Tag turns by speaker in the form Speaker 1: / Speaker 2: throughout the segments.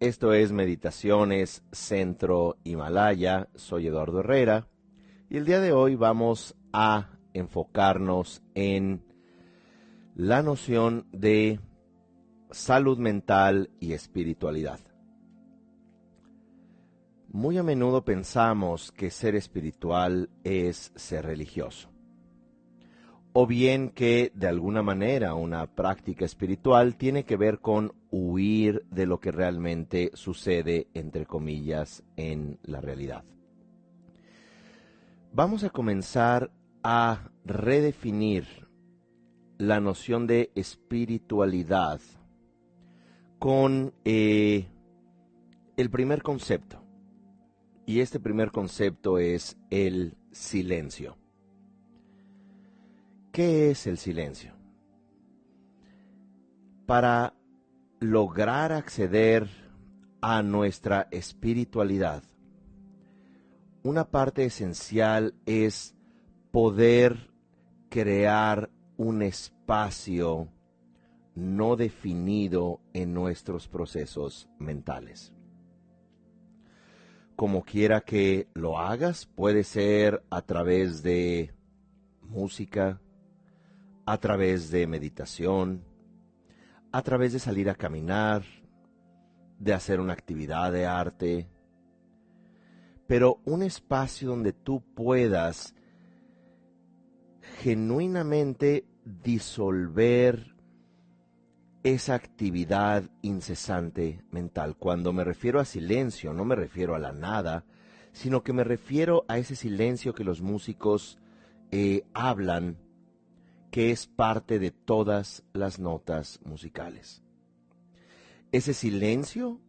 Speaker 1: Esto es Meditaciones Centro Himalaya, soy Eduardo Herrera y el día de hoy vamos a enfocarnos en la noción de salud mental y espiritualidad. Muy a menudo pensamos que ser espiritual es ser religioso o bien que de alguna manera una práctica espiritual tiene que ver con huir de lo que realmente sucede, entre comillas, en la realidad. Vamos a comenzar a redefinir la noción de espiritualidad con eh, el primer concepto. Y este primer concepto es el silencio. ¿Qué es el silencio? Para lograr acceder a nuestra espiritualidad, una parte esencial es poder crear un espacio no definido en nuestros procesos mentales. Como quiera que lo hagas, puede ser a través de música, a través de meditación, a través de salir a caminar, de hacer una actividad de arte, pero un espacio donde tú puedas genuinamente disolver esa actividad incesante mental. Cuando me refiero a silencio, no me refiero a la nada, sino que me refiero a ese silencio que los músicos eh, hablan que es parte de todas las notas musicales. Ese silencio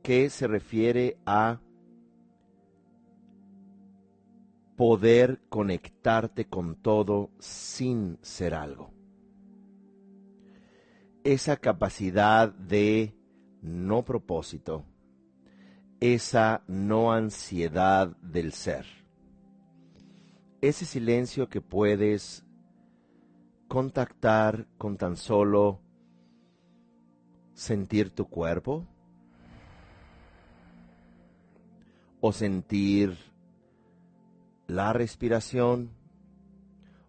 Speaker 1: que se refiere a poder conectarte con todo sin ser algo. Esa capacidad de no propósito, esa no ansiedad del ser. Ese silencio que puedes contactar con tan solo sentir tu cuerpo o sentir la respiración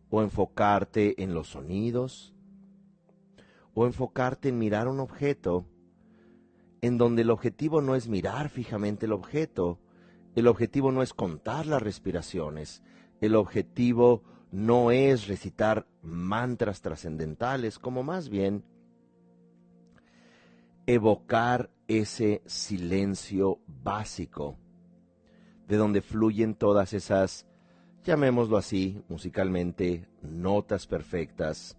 Speaker 1: o enfocarte en los sonidos o enfocarte en mirar un objeto en donde el objetivo no es mirar fijamente el objeto, el objetivo no es contar las respiraciones, el objetivo no es recitar mantras trascendentales, como más bien evocar ese silencio básico, de donde fluyen todas esas, llamémoslo así, musicalmente, notas perfectas.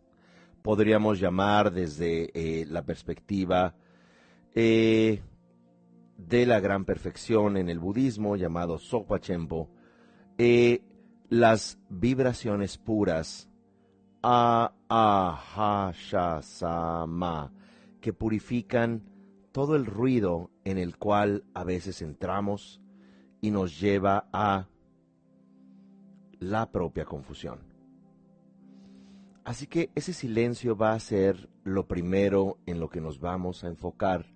Speaker 1: Podríamos llamar desde eh, la perspectiva eh, de la gran perfección en el budismo, llamado Sopa Chempo, eh, las vibraciones puras, a sama, que purifican todo el ruido en el cual a veces entramos y nos lleva a la propia confusión. Así que ese silencio va a ser lo primero en lo que nos vamos a enfocar.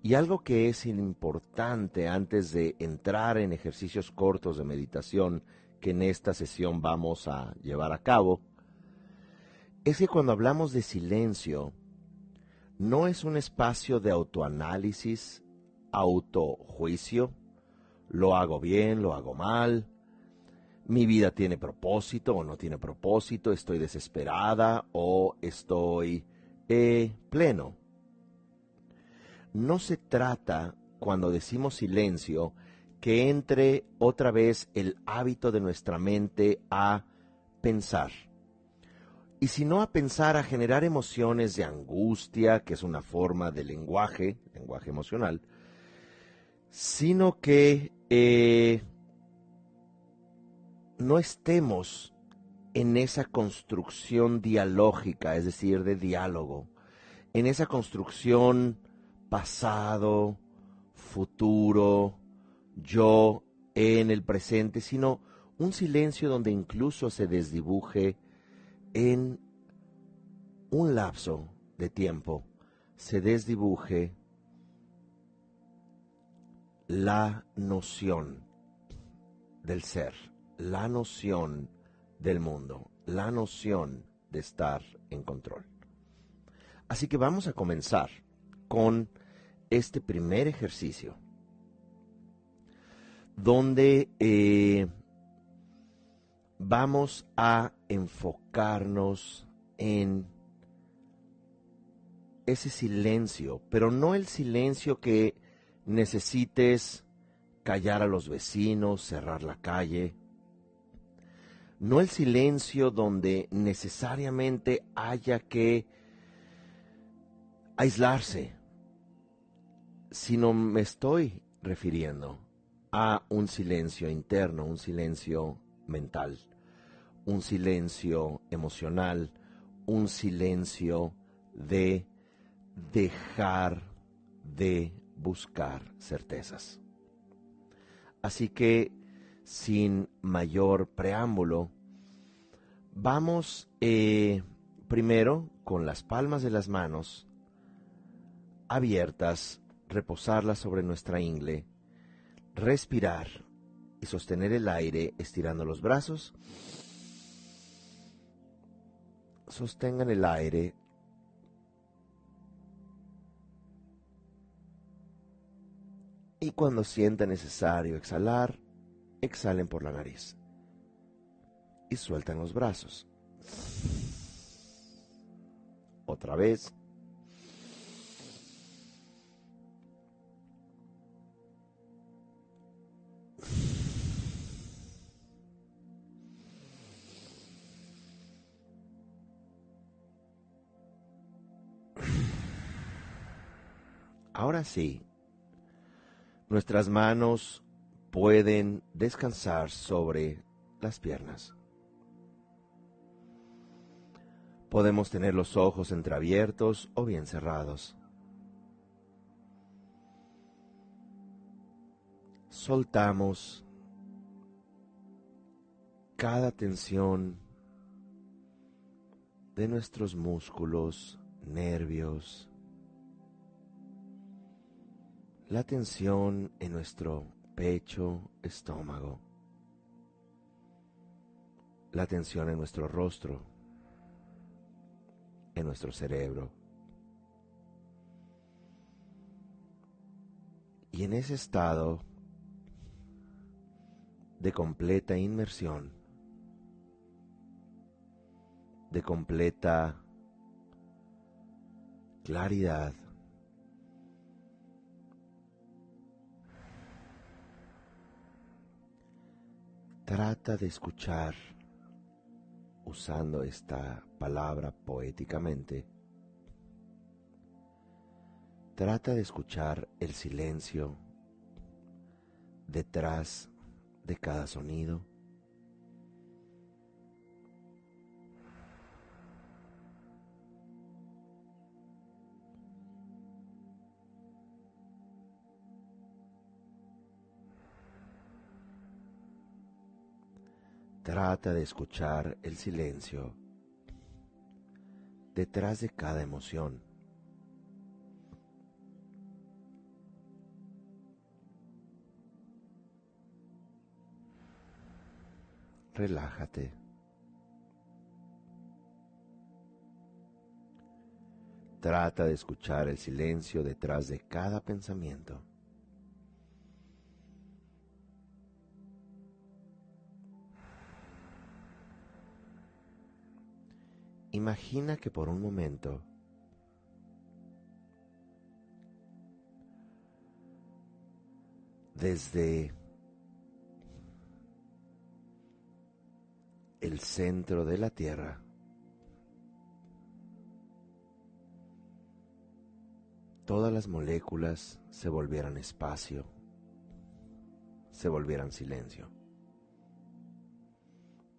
Speaker 1: Y algo que es importante antes de entrar en ejercicios cortos de meditación que en esta sesión vamos a llevar a cabo, es que cuando hablamos de silencio, no es un espacio de autoanálisis, autojuicio, lo hago bien, lo hago mal, mi vida tiene propósito o no tiene propósito, estoy desesperada o estoy eh, pleno. No se trata, cuando decimos silencio, que entre otra vez el hábito de nuestra mente a pensar. Y si no a pensar, a generar emociones de angustia, que es una forma de lenguaje, lenguaje emocional, sino que eh, no estemos en esa construcción dialógica, es decir, de diálogo, en esa construcción pasado, futuro, yo en el presente, sino un silencio donde incluso se desdibuje en un lapso de tiempo, se desdibuje la noción del ser, la noción del mundo, la noción de estar en control. Así que vamos a comenzar con este primer ejercicio, donde eh, vamos a enfocarnos en ese silencio, pero no el silencio que necesites callar a los vecinos, cerrar la calle, no el silencio donde necesariamente haya que aislarse, sino me estoy refiriendo a un silencio interno, un silencio mental, un silencio emocional, un silencio de dejar de buscar certezas. Así que, sin mayor preámbulo, vamos eh, primero con las palmas de las manos abiertas, reposarlas sobre nuestra ingle, respirar y sostener el aire estirando los brazos. Sostengan el aire y cuando sienta necesario exhalar, exhalen por la nariz y sueltan los brazos. Otra vez. Ahora sí, Nuestras manos pueden descansar sobre las piernas. Podemos tener los ojos entreabiertos o bien cerrados. Soltamos cada tensión de nuestros músculos, nervios, la tensión en nuestro pecho, estómago, la tensión en nuestro rostro, en nuestro cerebro. Y en ese estado de completa inmersión, de completa claridad, Trata de escuchar, usando esta palabra poéticamente, trata de escuchar el silencio detrás de cada sonido Trata de escuchar el silencio detrás de cada emoción. Relájate. Trata de escuchar el silencio detrás de cada pensamiento. Imagina que por un momento desde el centro de la Tierra todas las moléculas se volvieran espacio, se volvieran silencio,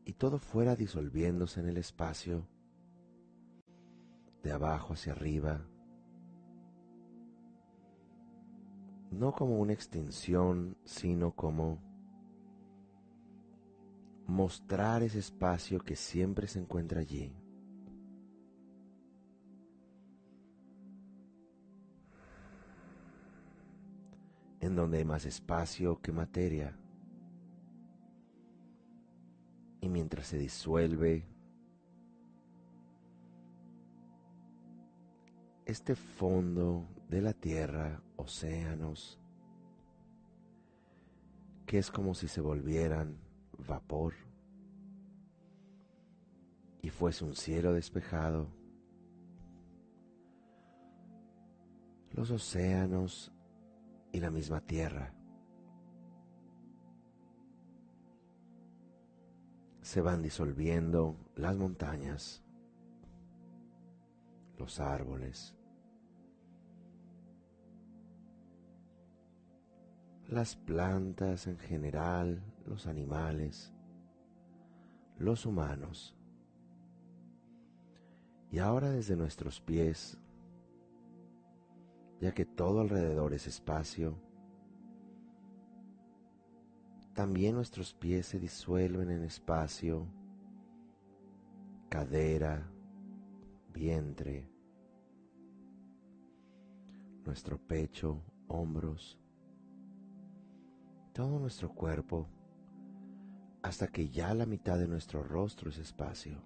Speaker 1: y todo fuera disolviéndose en el espacio de abajo hacia arriba, no como una extinción, sino como mostrar ese espacio que siempre se encuentra allí. en donde hay más espacio que materia. Y mientras se disuelve este fondo de la tierra, océanos, que es como si se volvieran vapor y fuese un cielo despejado, los océanos y la misma tierra se van disolviendo las montañas, los árboles, las plantas en general, los animales, los humanos. Y ahora desde nuestros pies, ya que todo alrededor es espacio, también nuestros pies se disuelven en espacio, cadera, vientre, nuestro pecho, hombros, todo nuestro cuerpo hasta que ya la mitad de nuestro rostro es espacio.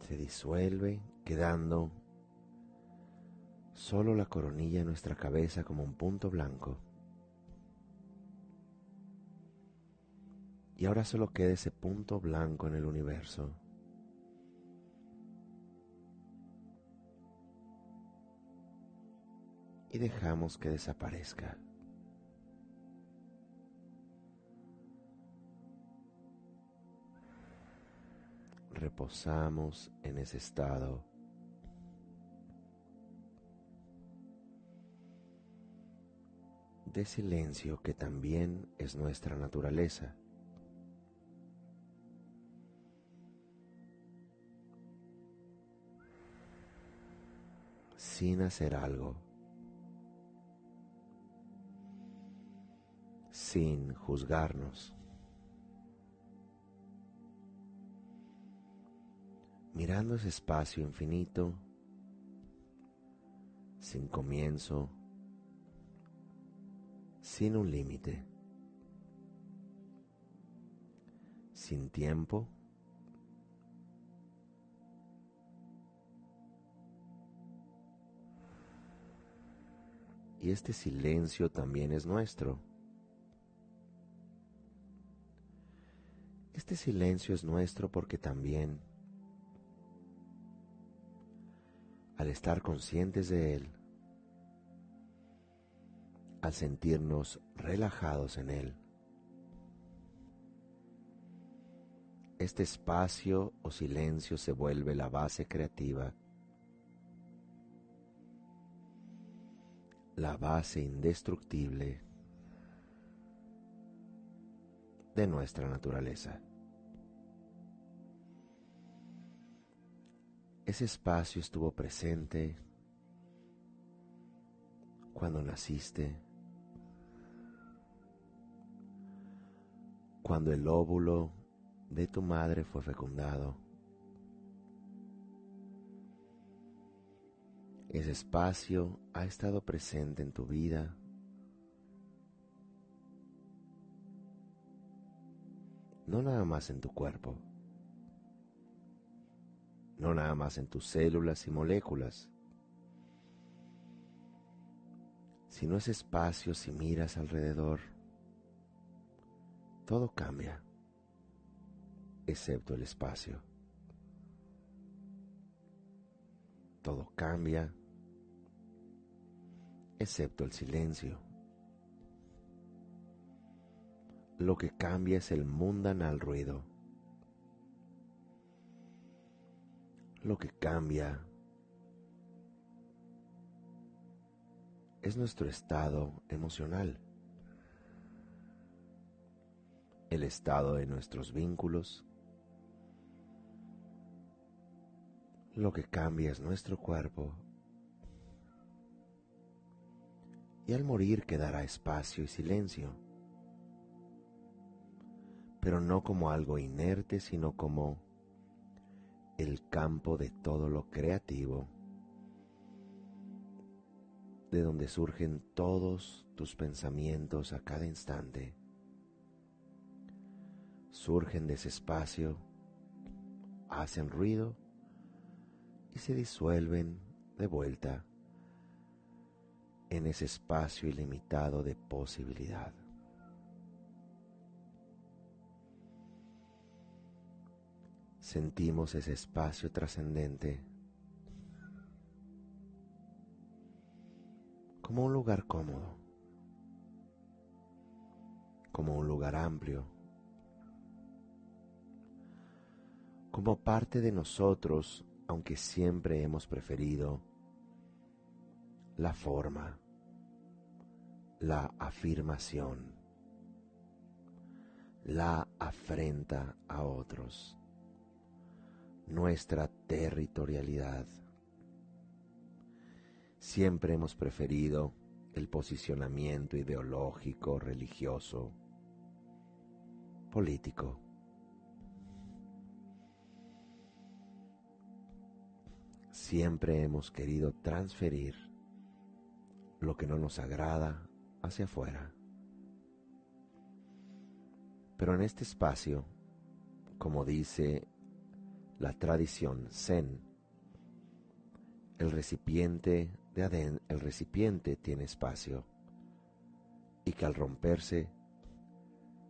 Speaker 1: Se disuelve quedando solo la coronilla de nuestra cabeza como un punto blanco. Y ahora solo queda ese punto blanco en el universo. Y dejamos que desaparezca. Reposamos en ese estado. de silencio que también es nuestra naturaleza. sin hacer algo. Sin juzgarnos. Mirando ese espacio infinito, sin comienzo, sin un límite, sin tiempo, y este silencio también es nuestro. Este silencio es nuestro porque también, al estar conscientes de él, al sentirnos relajados en él, este espacio o silencio se vuelve la base creativa, la base indestructible de nuestra naturaleza. Ese espacio estuvo presente cuando naciste, cuando el óvulo de tu madre fue fecundado. Ese espacio ha estado presente en tu vida. No nada más en tu cuerpo no nada más en tus células y moléculas, sino ese espacio si miras alrededor, todo cambia, excepto el espacio. Todo cambia, excepto el silencio. Lo que cambia es el mundanal ruido lo que cambia es nuestro estado emocional, el estado de nuestros vínculos, lo que cambia es nuestro cuerpo. Y al morir quedará espacio y silencio, pero no como algo inerte, sino como el campo de todo lo creativo de donde surgen todos tus pensamientos a cada instante. Surgen de ese espacio, hacen ruido y se disuelven de vuelta en ese espacio ilimitado de posibilidad. Sentimos ese espacio trascendente como un lugar cómodo, como un lugar amplio, como parte de nosotros, aunque siempre hemos preferido la forma, la afirmación, la afrenta a otros, nuestra territorialidad Siempre hemos preferido el posicionamiento ideológico, religioso, político. Siempre hemos querido transferir lo que no nos agrada hacia afuera. Pero en este espacio, como dice la tradición zen, el recipiente de Adén, el recipiente tiene espacio y que al romperse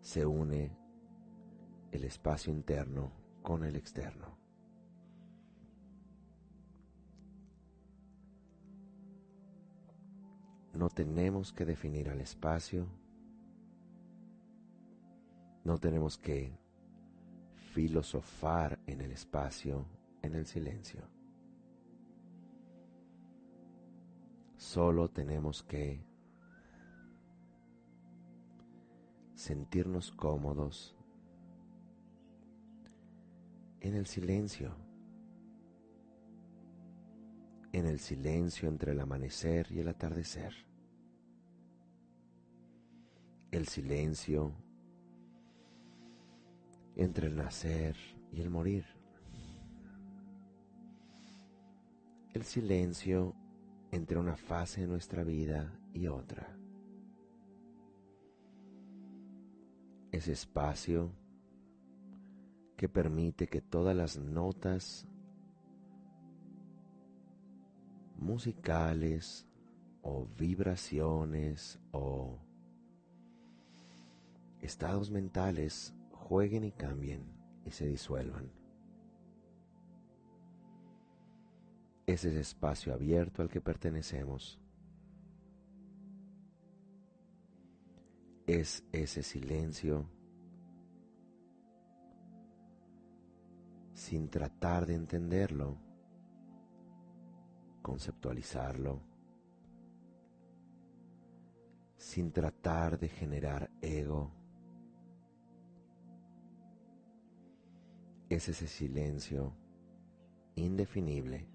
Speaker 1: se une el espacio interno con el externo. No tenemos que definir al espacio, no tenemos que filosofar en el espacio, en el silencio. Solo tenemos que sentirnos cómodos en el silencio, en el silencio entre el amanecer y el atardecer, el silencio entre el nacer y el morir, el silencio entre una fase de nuestra vida y otra. Ese espacio que permite que todas las notas musicales o vibraciones o estados mentales jueguen y cambien y se disuelvan. es ese espacio abierto al que pertenecemos. Es ese silencio sin tratar de entenderlo, conceptualizarlo, sin tratar de generar ego. Es ese silencio indefinible.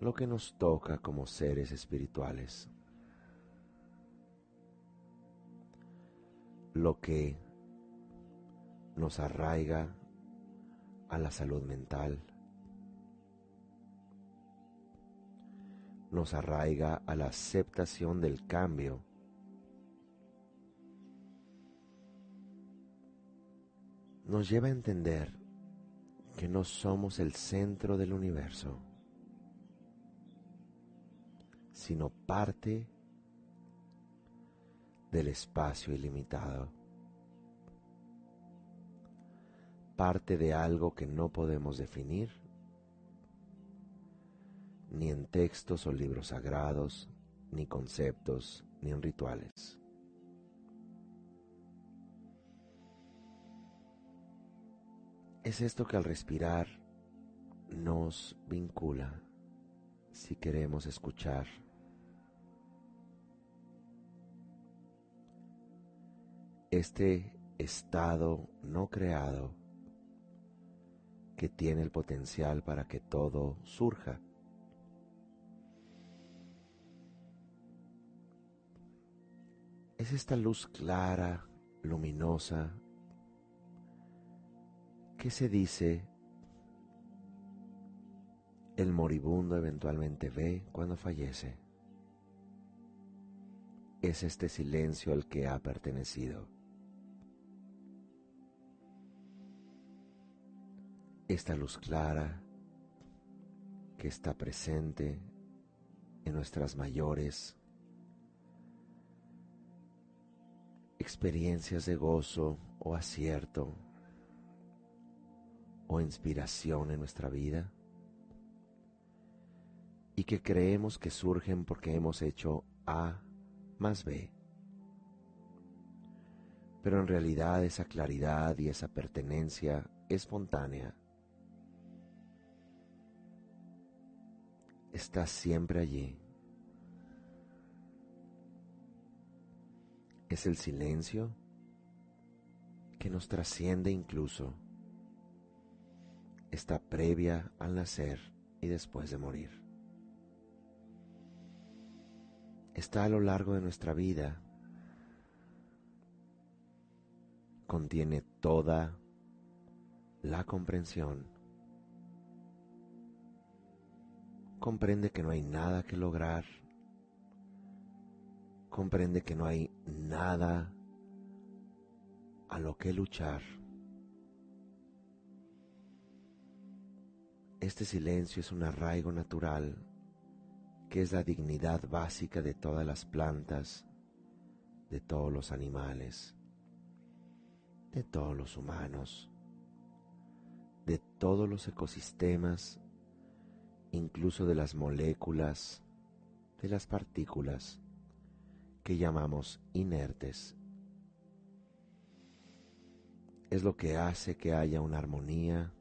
Speaker 1: Lo que nos toca como seres espirituales. Lo que nos arraiga a la salud mental, nos arraiga a la aceptación del cambio, nos lleva a entender que no somos el centro del universo sino parte del espacio ilimitado, parte de algo que no podemos definir, ni en textos o libros sagrados, ni conceptos, ni en rituales. Es esto que al respirar nos vincula si queremos escuchar este estado no creado que tiene el potencial para que todo surja. Es esta luz clara, luminosa, que se dice el moribundo eventualmente ve cuando fallece. Es este silencio al que ha pertenecido. Esta luz clara que está presente en nuestras mayores experiencias de gozo o acierto o inspiración en nuestra vida y que creemos que surgen porque hemos hecho A más B. Pero en realidad esa claridad y esa pertenencia espontánea está siempre allí. Es el silencio que nos trasciende incluso. Está previa al nacer y después de morir. está a lo largo de nuestra vida. Contiene toda la comprensión. Comprende que no hay nada que lograr. Comprende que no hay nada a lo que luchar. Este silencio es un arraigo natural que es la dignidad básica de todas las plantas, de todos los animales, de todos los humanos, de todos los ecosistemas, incluso de las moléculas, de las partículas que llamamos inertes. Es lo que hace que haya una armonía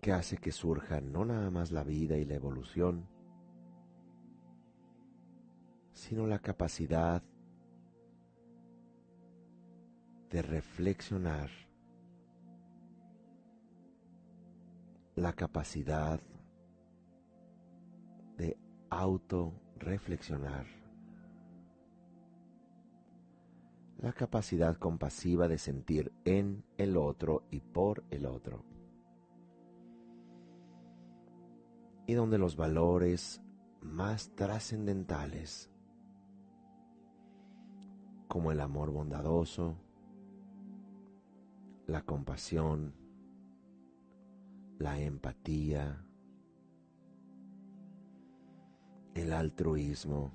Speaker 1: que hace que surja no nada más la vida y la evolución, sino la capacidad de reflexionar, la capacidad de auto-reflexionar, la capacidad compasiva de sentir en el otro y por el otro. Y donde los valores más trascendentales, como el amor bondadoso, la compasión, la empatía, el altruismo,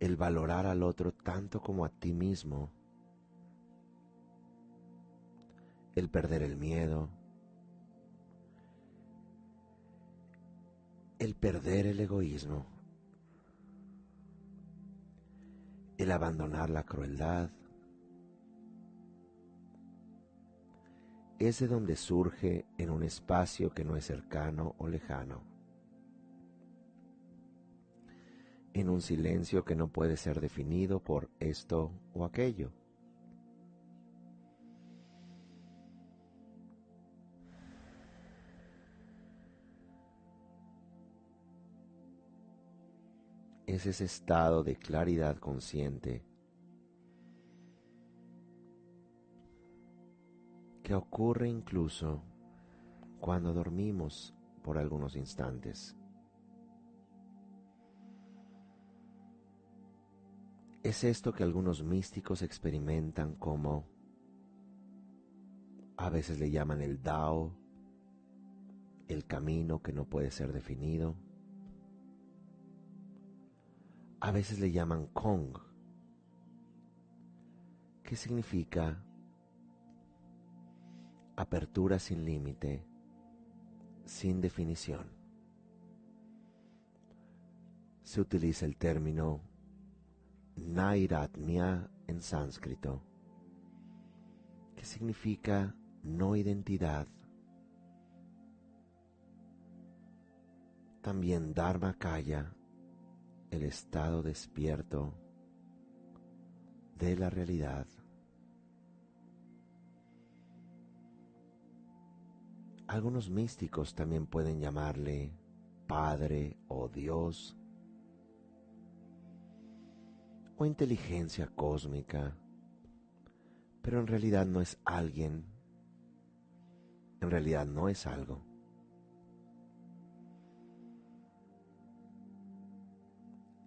Speaker 1: el valorar al otro tanto como a ti mismo, el perder el miedo, el perder el egoísmo, el abandonar la crueldad, es de donde surge en un espacio que no es cercano o lejano, en un silencio que no puede ser definido por esto o aquello es ese estado de claridad consciente que ocurre incluso cuando dormimos por algunos instantes. Es esto que algunos místicos experimentan como a veces le llaman el Dao, el camino que no puede ser definido, a veces le llaman Kong, que significa apertura sin límite, sin definición. Se utiliza el término Nairatmya en sánscrito, que significa no identidad. También Dharmakaya el estado despierto de la realidad. Algunos místicos también pueden llamarle Padre o Dios o inteligencia cósmica, pero en realidad no es alguien en realidad no es algo.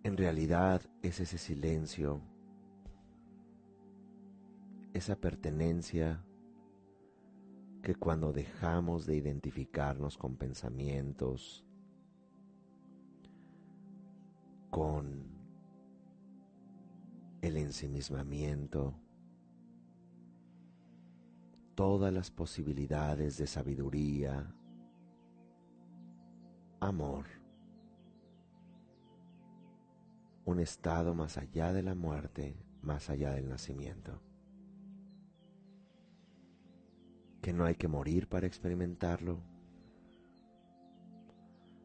Speaker 1: En realidad es ese silencio, esa pertenencia que cuando dejamos de identificarnos con pensamientos, con el ensimismamiento, todas las posibilidades de sabiduría, amor, un estado más allá de la muerte, más allá del nacimiento. Que no hay que morir para experimentarlo,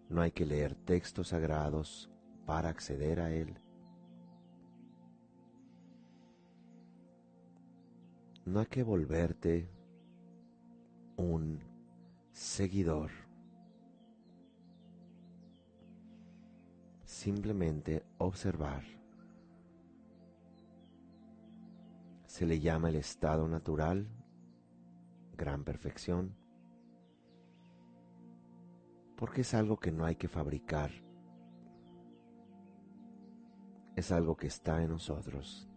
Speaker 1: no hay que leer textos sagrados para acceder a él. No hay que volverte un seguidor. Simplemente observar. Se le llama el estado natural, gran perfección, porque es algo que no hay que fabricar, es algo que está en nosotros.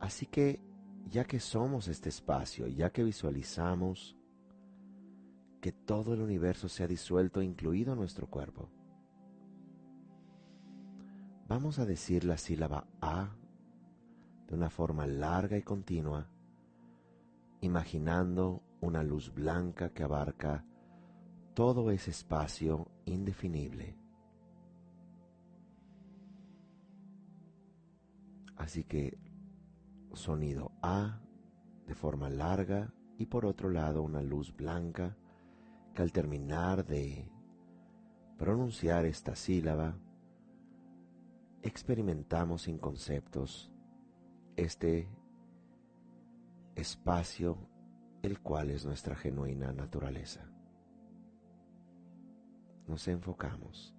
Speaker 1: Así que ya que somos este espacio, ya que visualizamos que todo el universo se ha disuelto, incluido nuestro cuerpo, vamos a decir la sílaba A de una forma larga y continua, imaginando una luz blanca que abarca todo ese espacio indefinible. Así que sonido A de forma larga y por otro lado una luz blanca al terminar de pronunciar esta sílaba experimentamos sin conceptos este espacio el cual es nuestra genuina naturaleza. Nos enfocamos.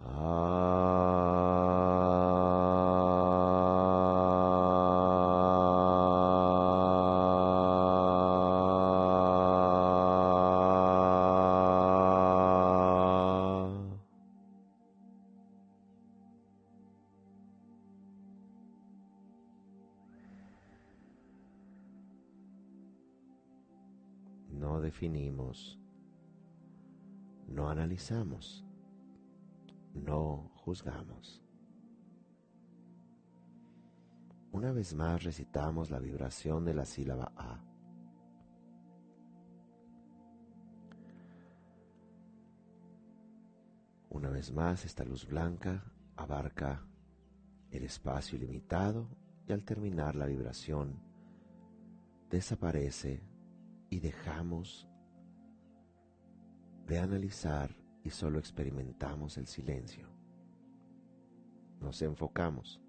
Speaker 1: no analizamos, no juzgamos. Una vez más recitamos la vibración de la sílaba A. Una vez más esta luz blanca abarca el espacio ilimitado y al terminar la vibración desaparece y dejamos de analizar y solo experimentamos el silencio. Nos enfocamos.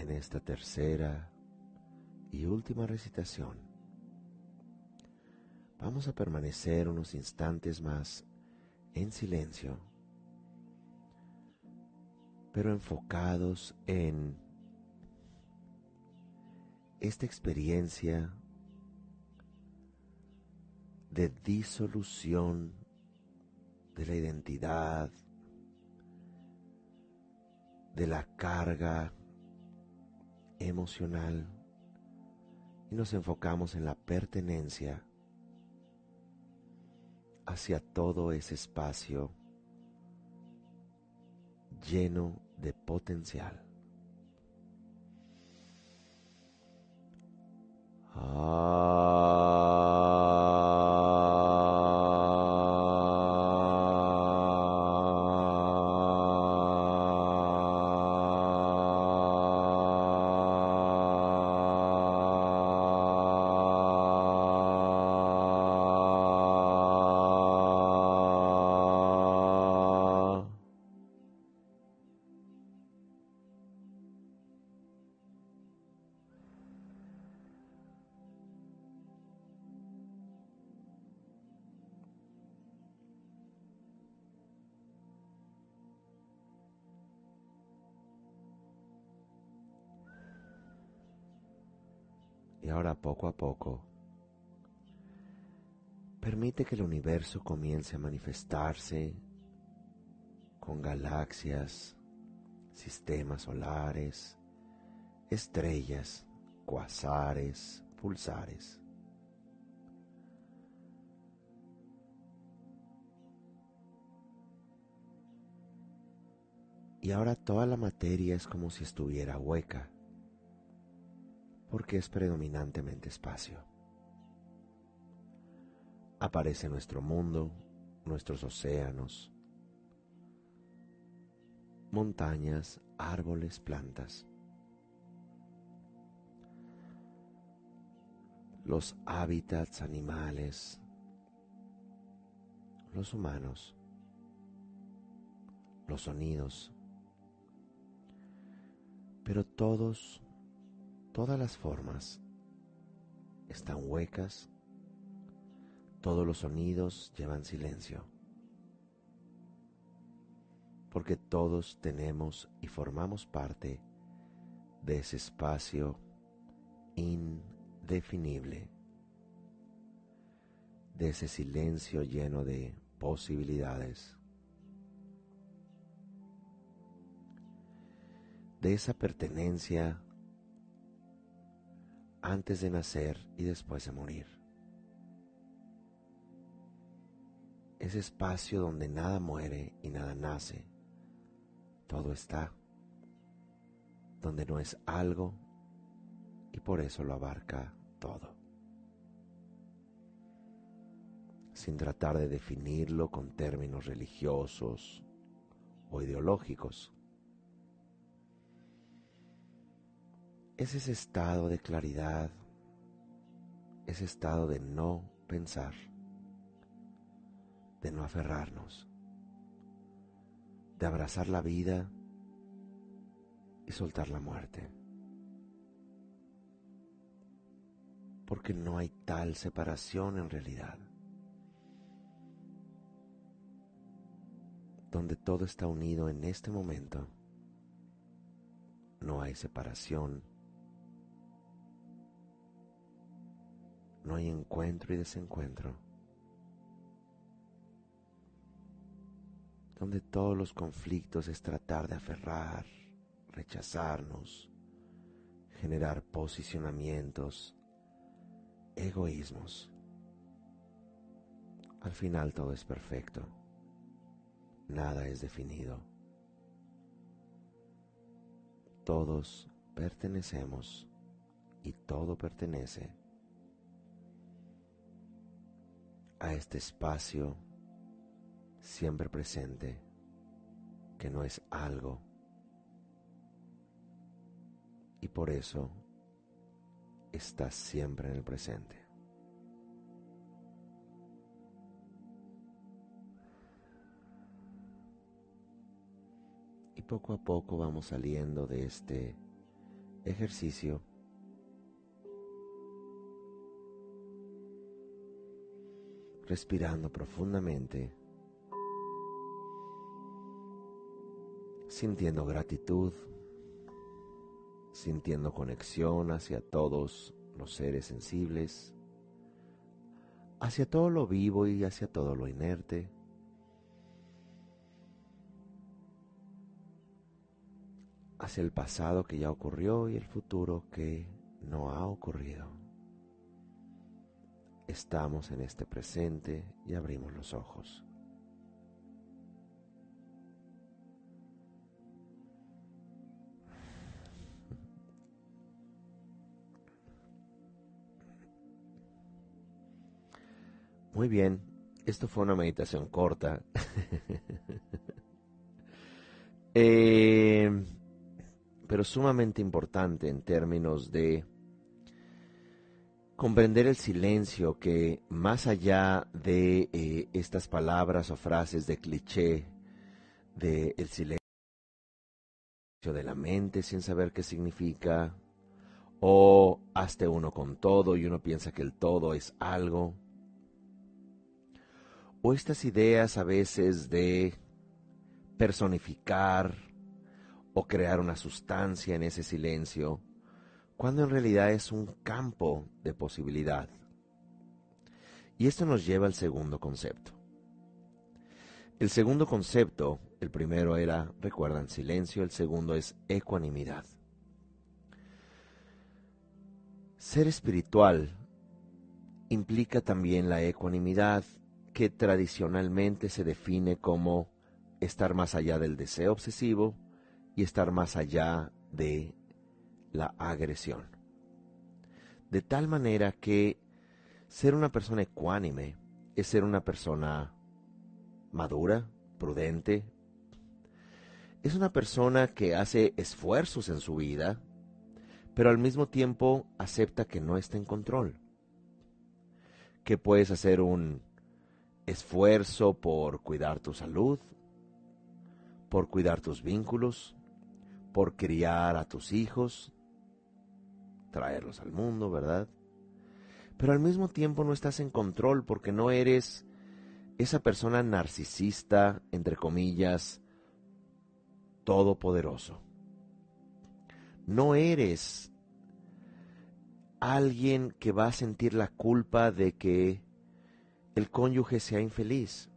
Speaker 1: En esta tercera y última recitación, vamos a permanecer unos instantes más en silencio, pero enfocados en esta experiencia de disolución de la identidad, de la carga emocional y nos enfocamos en la pertenencia hacia todo ese espacio lleno de potencial. Ah. Universo comience a manifestarse con galaxias, sistemas solares, estrellas, cuasares, pulsares. Y ahora toda la materia es como si estuviera hueca, porque es predominantemente espacio. Aparece nuestro mundo, nuestros océanos, montañas, árboles, plantas. Los hábitats animales, los humanos, los sonidos, pero todos, todas las formas están huecas, todos los sonidos llevan silencio, porque todos tenemos y formamos parte de ese espacio indefinible, de ese silencio lleno de posibilidades. de esa pertenencia antes de nacer y después de morir. Ese espacio donde nada muere y nada nace, todo está, donde no es algo y por eso lo abarca todo. Sin tratar de definirlo con términos religiosos o ideológicos es ese estado de claridad, ese estado de no pensar, de no aferrarnos, de abrazar la vida y soltar la muerte. Porque no hay tal separación en realidad. Donde todo está unido en este momento, no hay separación no hay encuentro y desencuentro, donde todos los conflictos es tratar de aferrar, rechazarnos, generar posicionamientos, egoísmos. Al final todo es perfecto, nada es definido. Todos pertenecemos y todo pertenece a este espacio siempre presente, que no es algo, y por eso está siempre en el presente. Y poco a poco vamos saliendo de este ejercicio. Respirando profundamente, sintiendo gratitud, sintiendo conexión hacia todos los seres sensibles, hacia todo lo vivo y hacia todo lo inerte. hacia el pasado que ya ocurrió y el futuro que no ha ocurrido. Estamos en este presente y abrimos los ojos. Muy bien, esto fue una meditación corta. Eh, pero sumamente importante en términos de comprender el silencio que más allá de eh, estas palabras o frases de cliché, de el silencio de la mente sin saber qué significa, o hazte uno con todo y uno piensa que el todo es algo, o estas ideas a veces de personificar o crear una sustancia en ese silencio, cuando en realidad es un campo de posibilidad. Y esto nos lleva al segundo concepto. El segundo concepto, el primero era, recuerdan, silencio, el segundo es ecuanimidad. Ser espiritual implica también la ecuanimidad que tradicionalmente se define como estar más allá del deseo obsesivo y estar más allá de la agresión. De tal manera que ser una persona ecuánime es ser una persona madura, prudente. Es una persona que hace esfuerzos en su vida, pero al mismo tiempo acepta que no está en control. Que puedes hacer un esfuerzo por cuidar tu salud, por cuidar tus vínculos, por criar a tus hijos, traerlos al mundo, ¿verdad? Pero al mismo tiempo no estás en control porque no eres esa persona narcisista, entre comillas, todopoderoso. No eres alguien que va a sentir la culpa de que el cónyuge sea infeliz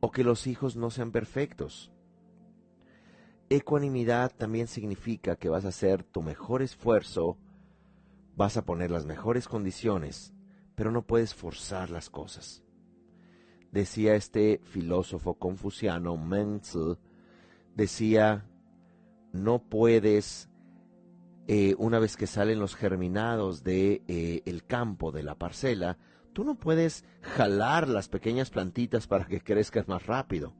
Speaker 1: o que los hijos no sean perfectos. Ecuanimidad también significa que vas a hacer tu mejor esfuerzo Vas a poner las mejores condiciones, pero no puedes forzar las cosas. Decía este filósofo confuciano Menzel, decía, no puedes, eh, una vez que salen los germinados de eh, el campo, de la parcela, tú no puedes jalar las pequeñas plantitas para que crezcan más rápido.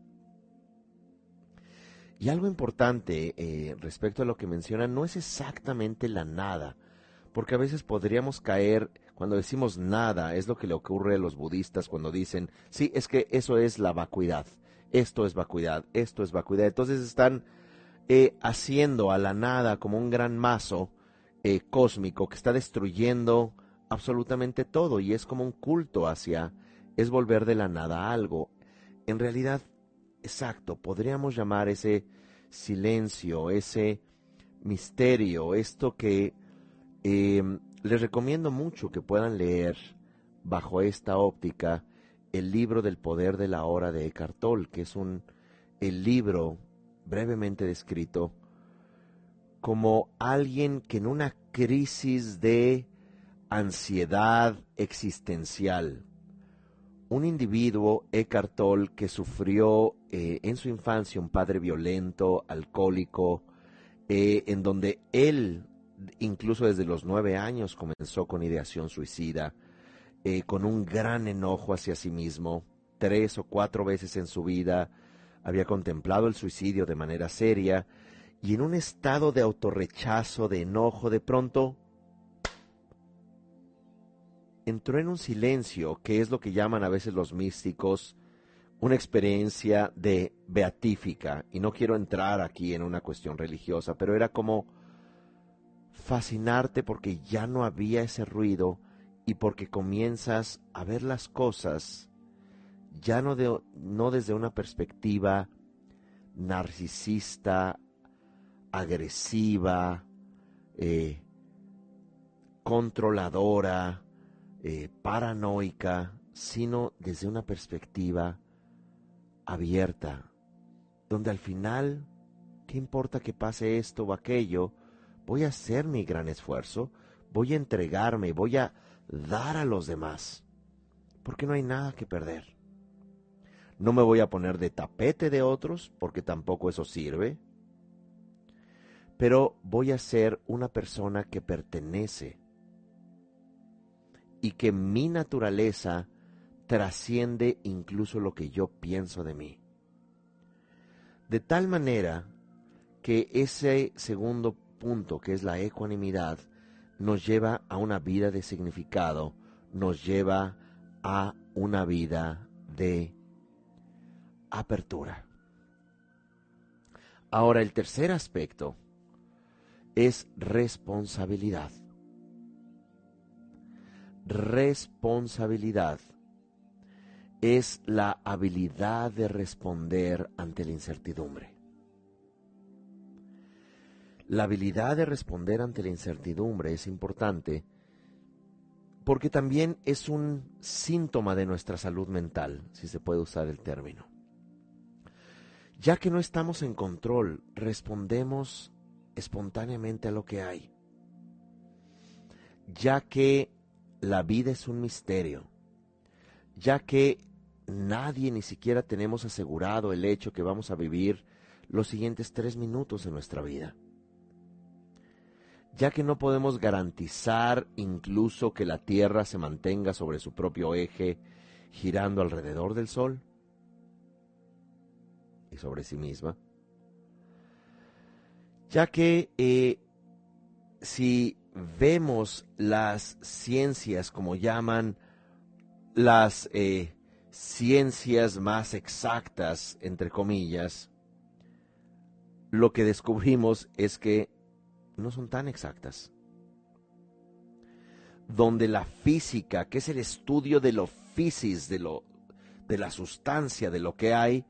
Speaker 1: Y algo importante eh, respecto a lo que menciona, no es exactamente la nada, porque a veces podríamos caer cuando decimos nada, es lo que le ocurre a los budistas cuando dicen, sí, es que eso es la vacuidad, esto es vacuidad, esto es vacuidad. Entonces están eh, haciendo a la nada como un gran mazo eh, cósmico que está destruyendo absolutamente todo y es como un culto hacia, es volver de la nada a algo. En realidad, exacto, podríamos llamar ese silencio, ese misterio, esto que Em, les recomiendo mucho que puedan leer bajo esta óptica el libro del poder de la hora de Eckhart Tolle, que es un el libro brevemente descrito como alguien que en una crisis de ansiedad existencial, un individuo, Eckhart Tolle, que sufrió eh, en su infancia un padre violento, alcohólico, eh, en donde él incluso desde los nueve años comenzó con ideación suicida, eh, con un gran enojo hacia sí mismo, tres o cuatro veces en su vida había contemplado el suicidio de manera seria, y en un estado de autorrechazo, de enojo, de pronto entró en un silencio, que es lo que llaman a veces los místicos, una experiencia de beatífica, y no quiero entrar aquí en una cuestión religiosa, pero era como fascinarte porque ya no había ese ruido y porque comienzas a ver las cosas ya no, de, no desde una perspectiva narcisista, agresiva, eh, controladora, eh, paranoica, sino desde una perspectiva abierta, donde al final, ¿qué importa que pase esto o aquello? voy a hacer mi gran esfuerzo, voy a entregarme, voy a dar a los demás, porque no hay nada que perder. No me voy a poner de tapete de otros, porque tampoco eso sirve, pero voy a ser una persona que pertenece y que mi naturaleza trasciende incluso lo que yo pienso de mí. De tal manera que ese segundo punto, que es la ecuanimidad, nos lleva a una vida de significado, nos lleva a una vida de apertura. Ahora, el tercer aspecto es responsabilidad. Responsabilidad es la habilidad de responder ante la incertidumbre. La habilidad de responder ante la incertidumbre es importante porque también es un síntoma de nuestra salud mental, si se puede usar el término. Ya que no estamos en control, respondemos espontáneamente a lo que hay. Ya que la vida es un misterio, ya que nadie ni siquiera tenemos asegurado el hecho que vamos a vivir los siguientes tres minutos de nuestra vida. Ya que no podemos garantizar incluso que la Tierra se mantenga sobre su propio eje, girando alrededor del Sol y sobre sí misma, ya que eh, si vemos las ciencias como llaman las eh, ciencias más exactas, entre comillas, lo que descubrimos es que no son tan exactas. Donde la física, que es el estudio de lo fisis, de, lo, de la sustancia, de lo que hay,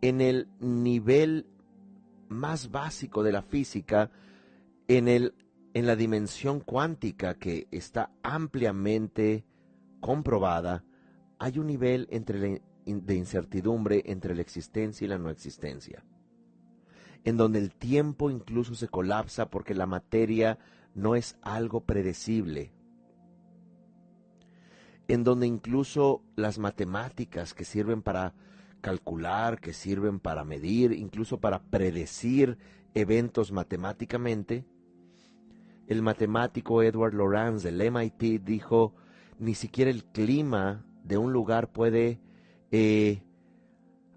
Speaker 1: en el nivel más básico de la física, en, el, en la dimensión cuántica que está ampliamente comprobada, hay un nivel de incertidumbre entre la existencia y la no existencia en donde el tiempo incluso se colapsa porque la materia no es algo predecible, en donde incluso las matemáticas que sirven para calcular, que sirven para medir, incluso para predecir eventos matemáticamente, el matemático Edward Lorenz del MIT dijo, ni siquiera el clima de un lugar puede eh,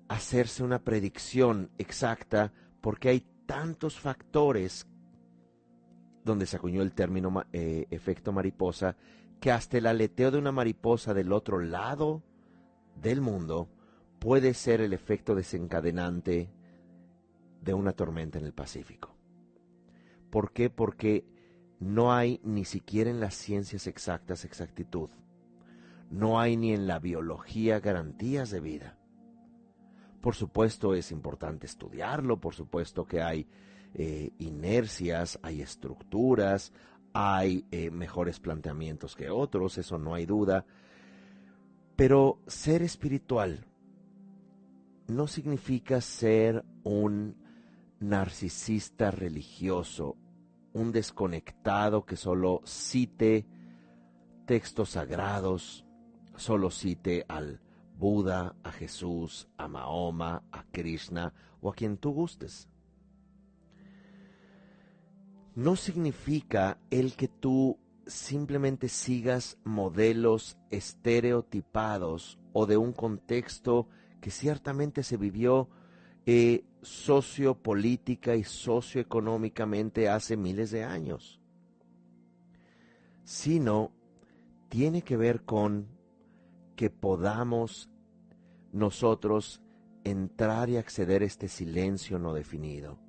Speaker 1: hacerse una predicción exacta porque hay tantos factores donde se acuñó el término eh, efecto mariposa, que hasta el aleteo de una mariposa del otro lado del mundo puede ser el efecto desencadenante de una tormenta en el Pacífico. ¿Por qué? Porque no hay ni siquiera en las ciencias exactas exactitud. No hay ni en la biología garantías de vida. Por supuesto es importante estudiarlo, por supuesto que hay eh, inercias, hay estructuras, hay eh, mejores planteamientos que otros, eso no hay duda. Pero ser espiritual no significa ser un narcisista religioso, un desconectado que solo cite textos sagrados, solo cite al Buda, a Jesús, a Mahoma, a Krishna o a quien tú gustes. No significa el que tú simplemente sigas modelos estereotipados o de un contexto que ciertamente se vivió eh, sociopolítica y socioeconómicamente hace miles de años, sino tiene que ver con que podamos nosotros entrar y acceder a este silencio no definido.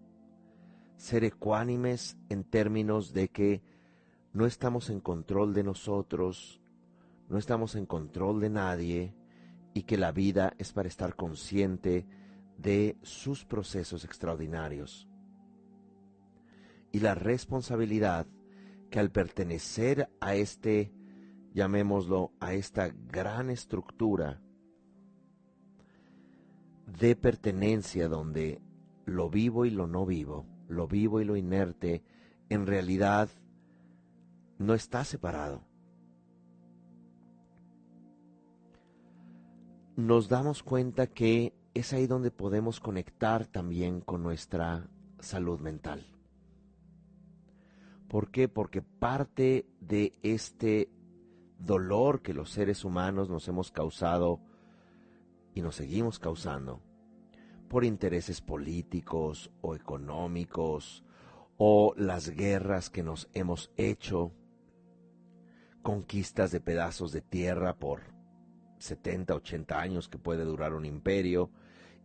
Speaker 1: Ser ecuánimes en términos de que no estamos en control de nosotros, no estamos en control de nadie y que la vida es para estar consciente de sus procesos extraordinarios. Y la responsabilidad que al pertenecer a este llamémoslo, a esta gran estructura de pertenencia donde lo vivo y lo no vivo, lo vivo y lo inerte, en realidad no está separado. Nos damos cuenta que es ahí donde podemos conectar también con nuestra salud mental. ¿Por qué? Porque parte de este dolor que los seres humanos nos hemos causado y nos seguimos causando por intereses políticos o económicos o las guerras que nos hemos hecho, conquistas de pedazos de tierra por 70, 80 años que puede durar un imperio,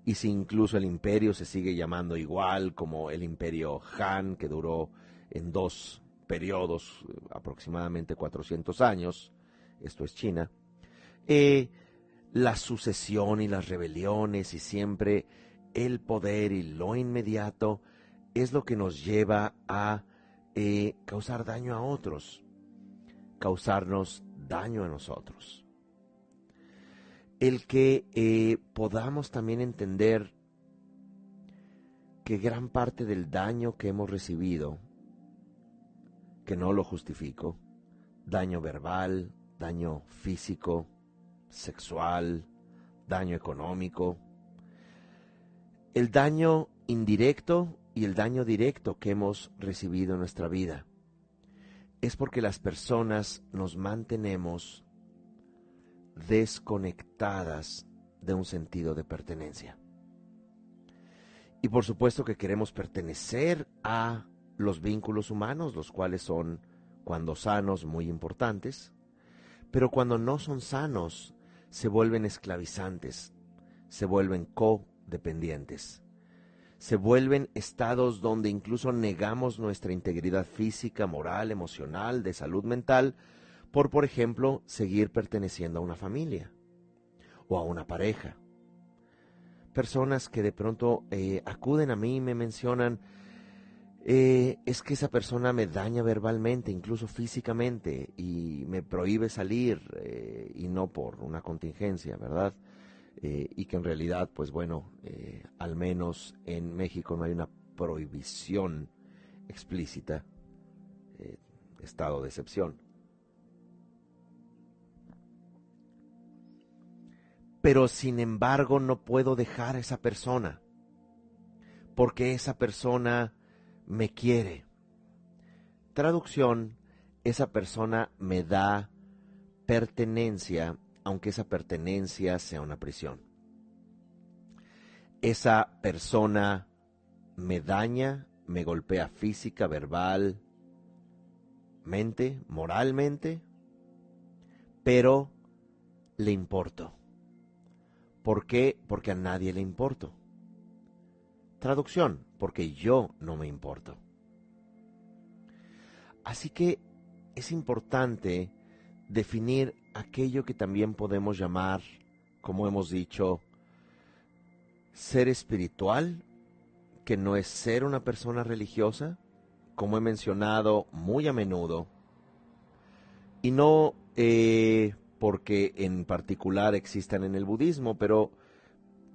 Speaker 1: y si incluso el imperio se sigue llamando igual como el imperio Han, que duró en dos periodos, aproximadamente 400 años, esto es China, eh, la sucesión y las rebeliones y siempre el poder y lo inmediato es lo que nos lleva a eh, causar daño a otros, causarnos daño a nosotros. El que eh, podamos también entender que gran parte del daño que hemos recibido, que no lo justifico, daño verbal, daño físico, sexual, daño económico, el daño indirecto y el daño directo que hemos recibido en nuestra vida es porque las personas nos mantenemos desconectadas de un sentido de pertenencia. Y por supuesto que queremos pertenecer a los vínculos humanos, los cuales son, cuando sanos, muy importantes, pero cuando no son sanos, se vuelven esclavizantes, se vuelven codependientes se vuelven estados donde incluso negamos nuestra integridad física, moral, emocional, de salud mental, por, por ejemplo, seguir perteneciendo a una familia o a una pareja. Personas que de pronto eh, acuden a mí y me mencionan, eh, es que esa persona me daña verbalmente, incluso físicamente, y me prohíbe salir, eh, y no por una contingencia, ¿verdad? Y que en realidad, pues bueno, al menos en México no hay una prohibición explícita, estado de excepción. Pero sin embargo no puedo dejar a esa persona, porque esa persona me quiere. Traducción, esa persona me da pertenencia aunque esa pertenencia sea una prisión. Esa persona me daña, me golpea física, verbal, mente, moralmente, pero le importo. ¿Por qué? Porque a nadie le importo. Traducción, porque yo no me importo. Así que es importante definir aquello que también podemos llamar, como hemos dicho, ser espiritual, que no es ser una persona religiosa, como he mencionado muy a menudo, y no eh, porque en particular existan en el budismo, pero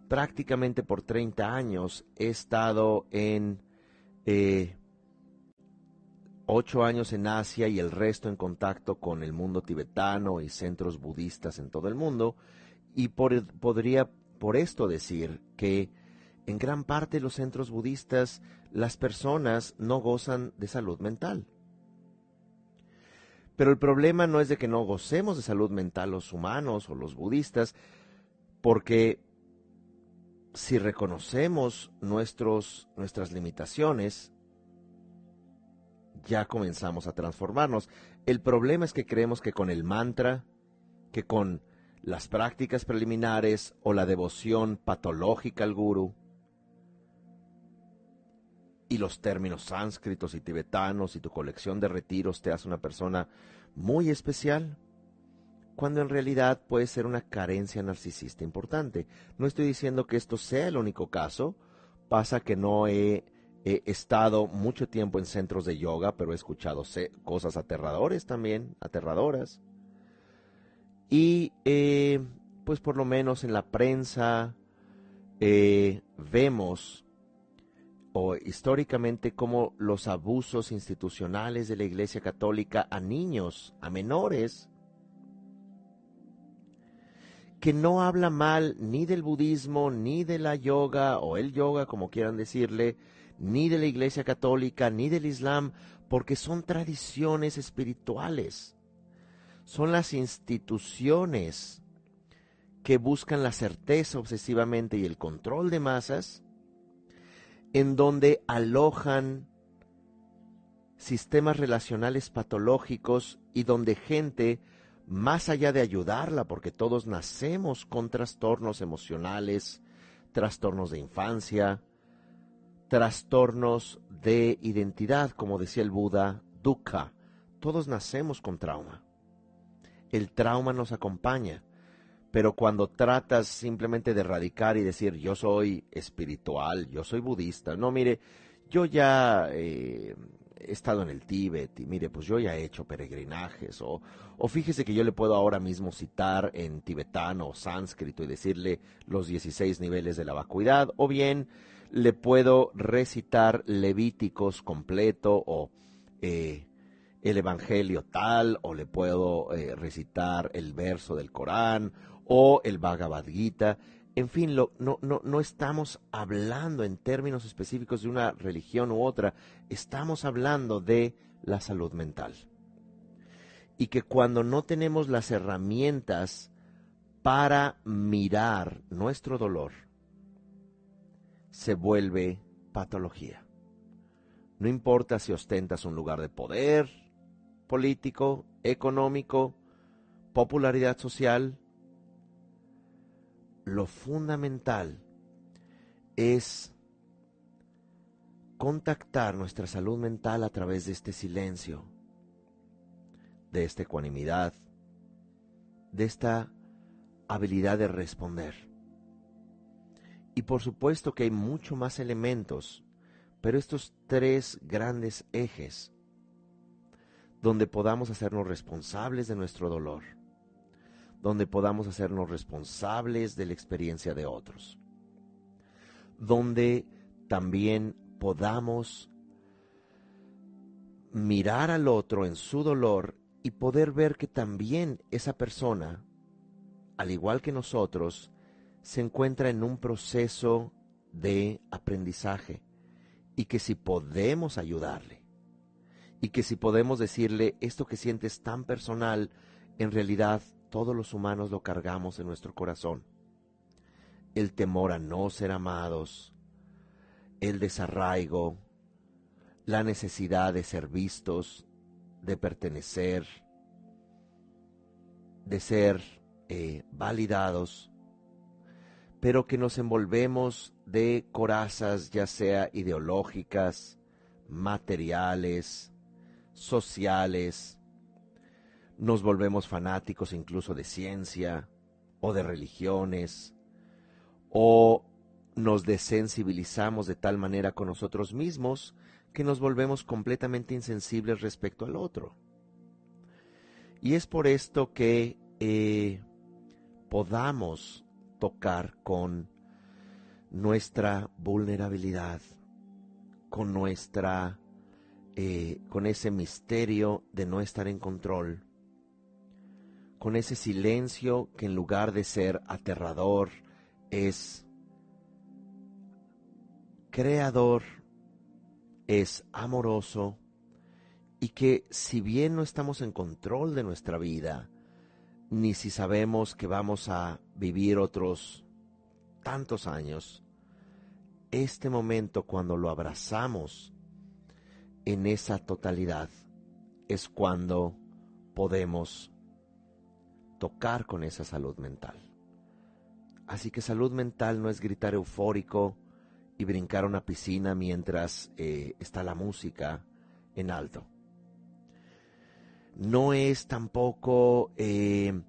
Speaker 1: prácticamente por 30 años he estado en eh, ocho años en Asia y el resto en contacto con el mundo tibetano y centros budistas en todo el mundo, y podría por esto decir que en gran parte de los centros budistas las personas no gozan de salud mental. Pero el problema no es de que no gocemos de salud mental los humanos o los budistas, porque si reconocemos nuestros, nuestras limitaciones, ya comenzamos a transformarnos. El problema es que creemos que con el mantra, que con las prácticas preliminares o la devoción patológica al guru, y los términos sánscritos y tibetanos y tu colección de retiros te hace una persona muy especial, cuando en realidad puede ser una carencia narcisista importante. No estoy diciendo que esto sea el único caso, pasa que no he estado mucho tiempo en centros de yoga, pero he escuchado cosas aterradores también, aterradoras. Y eh, pues por lo menos en la prensa eh, vemos o históricamente como los abusos institucionales de la Iglesia Católica a niños, a menores, que no habla mal ni del budismo, ni de la yoga o el yoga, como quieran decirle, ni de la Iglesia Católica, ni del Islam, porque son tradiciones espirituales. Son las instituciones que buscan la certeza obsesivamente y el control de masas, en donde alojan sistemas relacionales patológicos y donde gente, más allá de ayudarla, porque todos nacemos con trastornos emocionales, trastornos de infancia, trastornos de identidad, como decía el Buda, dukkha. Todos nacemos con trauma. El trauma nos acompaña, pero cuando tratas simplemente de erradicar y decir yo soy espiritual, yo soy budista, no, mire, yo ya eh, he estado en el Tíbet y mire, pues yo ya he hecho peregrinajes o, o fíjese que yo le puedo ahora mismo citar en tibetano o sánscrito y decirle los 16 niveles de la vacuidad o bien le puedo recitar Levíticos completo o eh, el Evangelio tal o le puedo eh, recitar el verso del Corán o el Bhagavad Gita en fin, no, no, no estamos hablando en términos específicos de una religión u otra, estamos hablando de la salud mental. Y que cuando no tenemos las herramientas para mirar nuestro dolor, se vuelve patología. No importa si ostentas un lugar de poder político, económico, popularidad social, lo fundamental es contactar nuestra salud mental a través de este silencio, de esta ecuanimidad, de esta habilidad de responder. Y por supuesto que hay mucho más elementos, pero estos tres grandes ejes donde podamos hacernos responsables de nuestro dolor, donde podamos hacernos responsables de la experiencia de otros, donde también podamos mirar al otro en su dolor y poder ver que también esa persona, al igual que nosotros, se encuentra en un proceso de aprendizaje y que si podemos ayudarle y que si podemos decirle esto que sientes tan personal, en realidad todos los humanos lo cargamos en nuestro corazón. El temor a no ser amados, el desarraigo, la necesidad de ser vistos, de pertenecer, de ser eh, validados, pero que nos envolvemos de corazas ya sea ideológicas, materiales, sociales, nos volvemos fanáticos incluso de ciencia o de religiones, o nos desensibilizamos de tal manera con nosotros mismos que nos volvemos completamente insensibles respecto al otro. Y es por esto que eh, podamos tocar con nuestra vulnerabilidad, con nuestra, eh, con ese misterio de no estar en control, con ese silencio que en lugar de ser aterrador es creador, es amoroso y que si bien no estamos en control de nuestra vida, ni si sabemos que vamos a vivir otros tantos años, este momento cuando lo abrazamos en esa totalidad es cuando podemos tocar con esa salud mental. Así que salud mental no es gritar eufórico y brincar una piscina mientras eh, está la música en alto. No es tampoco eh,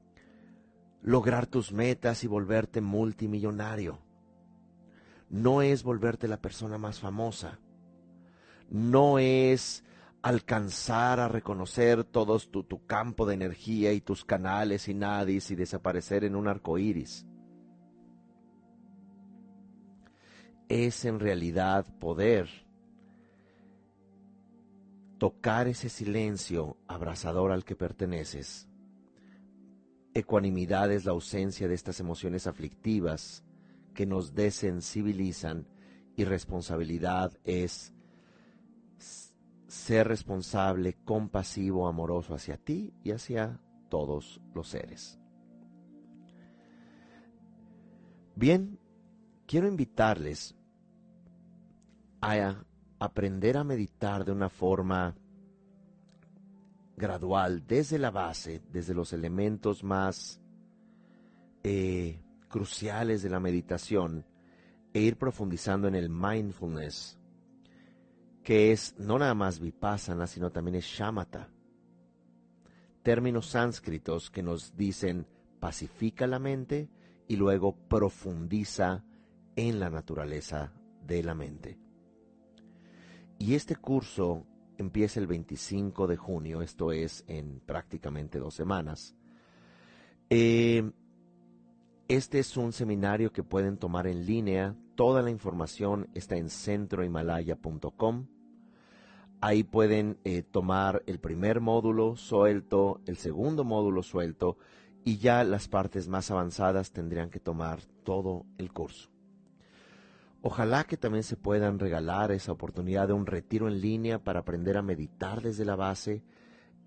Speaker 1: lograr tus metas y volverte multimillonario. No es volverte la persona más famosa. No es alcanzar a reconocer todo tu, tu, campo de energía y tus canales y nadis y desaparecer en un arco iris. Es en realidad poder tocar ese silencio abrazador al que perteneces. Ecuanimidad es la ausencia de estas emociones aflictivas que nos desensibilizan y responsabilidad es ser responsable, compasivo, amoroso hacia ti y hacia todos los seres. Bien, quiero invitarles a aprender a meditar de una forma gradual, desde la base, desde los elementos más eh, cruciales de la meditación, e ir profundizando en el mindfulness, que es no nada más vipassana, sino también es shamatha. Términos sánscritos que nos dicen pacifica la mente y luego profundiza en la naturaleza de la mente. y este curso empieza el 25 de junio, esto es en prácticamente dos semanas. Eh, este es un seminario que pueden tomar en línea. Toda la información está en centrohimalaya.com. Ahí pueden eh, tomar el primer módulo suelto, el segundo módulo suelto y ya las partes más avanzadas tendrían que tomar todo el curso. Ojalá que también se puedan regalar esa oportunidad de un retiro en línea para aprender a meditar desde la base,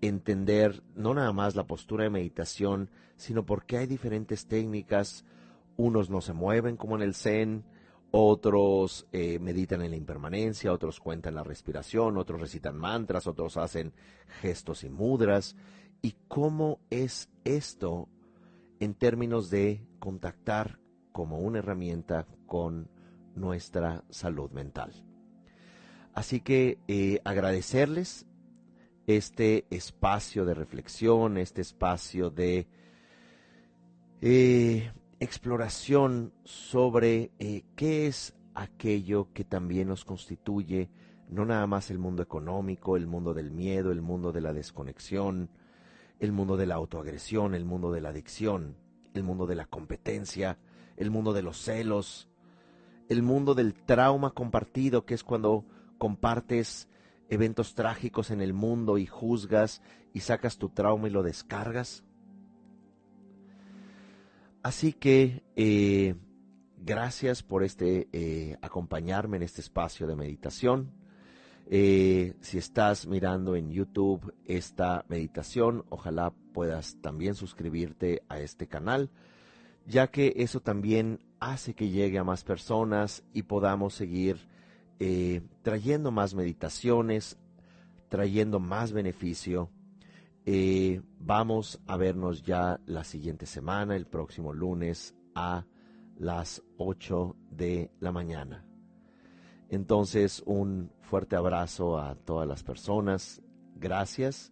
Speaker 1: entender no nada más la postura de meditación, sino porque hay diferentes técnicas. Unos no se mueven como en el Zen, otros eh, meditan en la impermanencia, otros cuentan la respiración, otros recitan mantras, otros hacen gestos y mudras. ¿Y cómo es esto en términos de contactar como una herramienta con nuestra salud mental? Así que eh, agradecerles este espacio de reflexión, este espacio de eh, exploración sobre eh, qué es aquello que también nos constituye, no nada más el mundo económico, el mundo del miedo, el mundo de la desconexión, el mundo de la autoagresión, el mundo de la adicción, el mundo de la competencia, el mundo de los celos, el mundo del trauma compartido, que es cuando compartes eventos trágicos en el mundo y juzgas y sacas tu trauma y lo descargas. Así que eh, gracias por este eh, acompañarme en este espacio de meditación. Eh, si estás mirando en YouTube esta meditación, ojalá puedas también suscribirte a este canal, ya que eso también hace que llegue a más personas y podamos seguir trayendo más meditaciones, trayendo más beneficio eh, vamos a vernos ya la siguiente semana, el próximo lunes a las 8 de la mañana. Entonces, un fuerte abrazo a todas las personas. Gracias.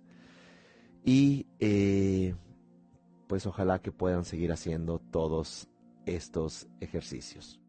Speaker 1: Y eh, pues ojalá que puedan seguir haciendo todos estos ejercicios.